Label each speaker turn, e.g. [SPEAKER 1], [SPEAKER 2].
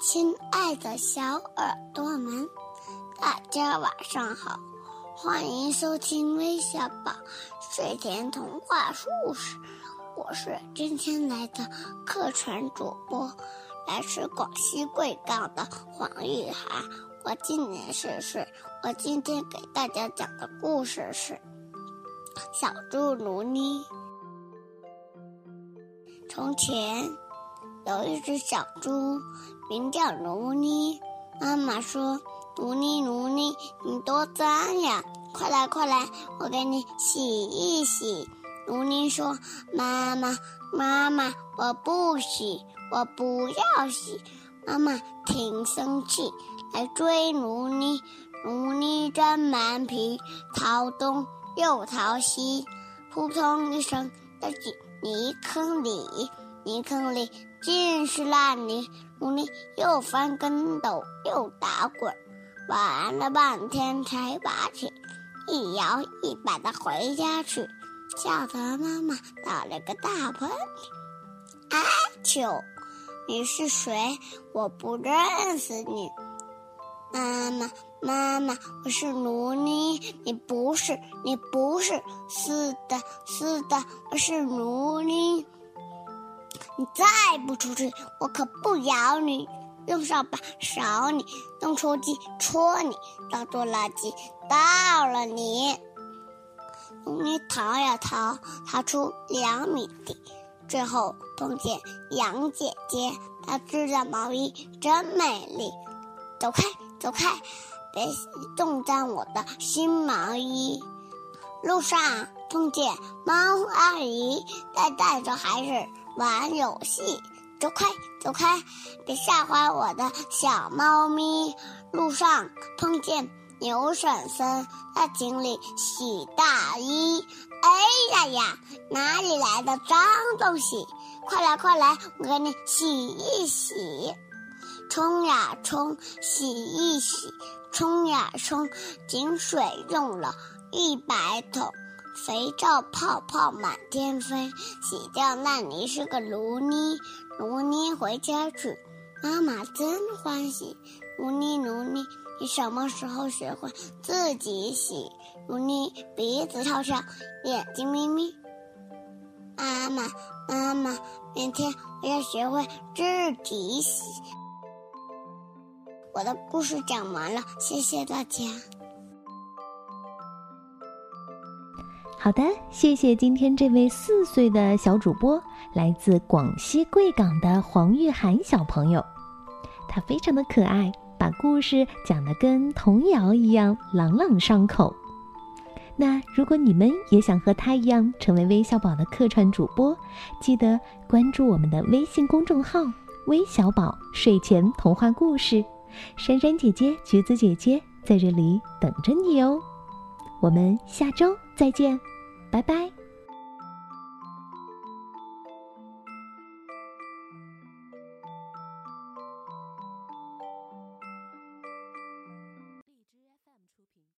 [SPEAKER 1] 亲爱的小耳朵们，大家晚上好，欢迎收听微小宝睡前童话故事。我是今天来的客串主播，来自广西贵港的黄玉涵。我今年四岁，我今天给大家讲的故事是《小猪卢妮》。从前有一只小猪，名叫卢尼。妈妈说：“卢尼，卢尼，你多脏呀！快来，快来，我给你洗一洗。”卢尼说：“妈妈，妈妈，我不洗，我不要洗。”妈妈挺生气。来追卢尼，卢尼真顽皮，逃东又逃西，扑通一声掉进泥坑里。泥坑里尽是烂泥，卢妮又翻跟斗又打滚，玩了半天才爬起，一摇一摆的回家去，吓得妈妈打了个大喷嚏。阿秋，你是谁？我不认识你。妈妈，妈妈，我是卢妮，你不是，你不是，是的，是的，我是卢妮。你再不出去，我可不咬你，用扫把扫你，用抽机戳你，当做垃圾倒了你。卢妮逃呀逃，逃出两米地，最后碰见杨姐姐，她织的毛衣真美丽。走开。走开，别冻脏我的新毛衣。路上碰见猫阿姨在带着孩子玩游戏，走开，走开，别吓坏我的小猫咪。路上碰见牛婶婶在井里洗大衣，哎呀呀，哪里来的脏东西？快来，快来，我给你洗一洗。冲呀冲，洗一洗，冲呀冲，井水用了一百桶，肥皂泡泡满天飞，洗掉烂泥是个卢妮，卢妮回家去，妈妈真欢喜。卢妮卢妮，你什么时候学会自己洗？卢妮鼻子朝上，眼睛眯眯。妈妈妈妈，明天我要学会自己洗。我的故事讲完了，谢谢大家。
[SPEAKER 2] 好的，谢谢今天这位四岁的小主播，来自广西贵港的黄玉涵小朋友，他非常的可爱，把故事讲得跟童谣一样朗朗上口。那如果你们也想和他一样成为微小宝的客串主播，记得关注我们的微信公众号“微小宝睡前童话故事”。珊珊姐姐、橘子姐姐在这里等着你哦，我们下周再见，拜拜。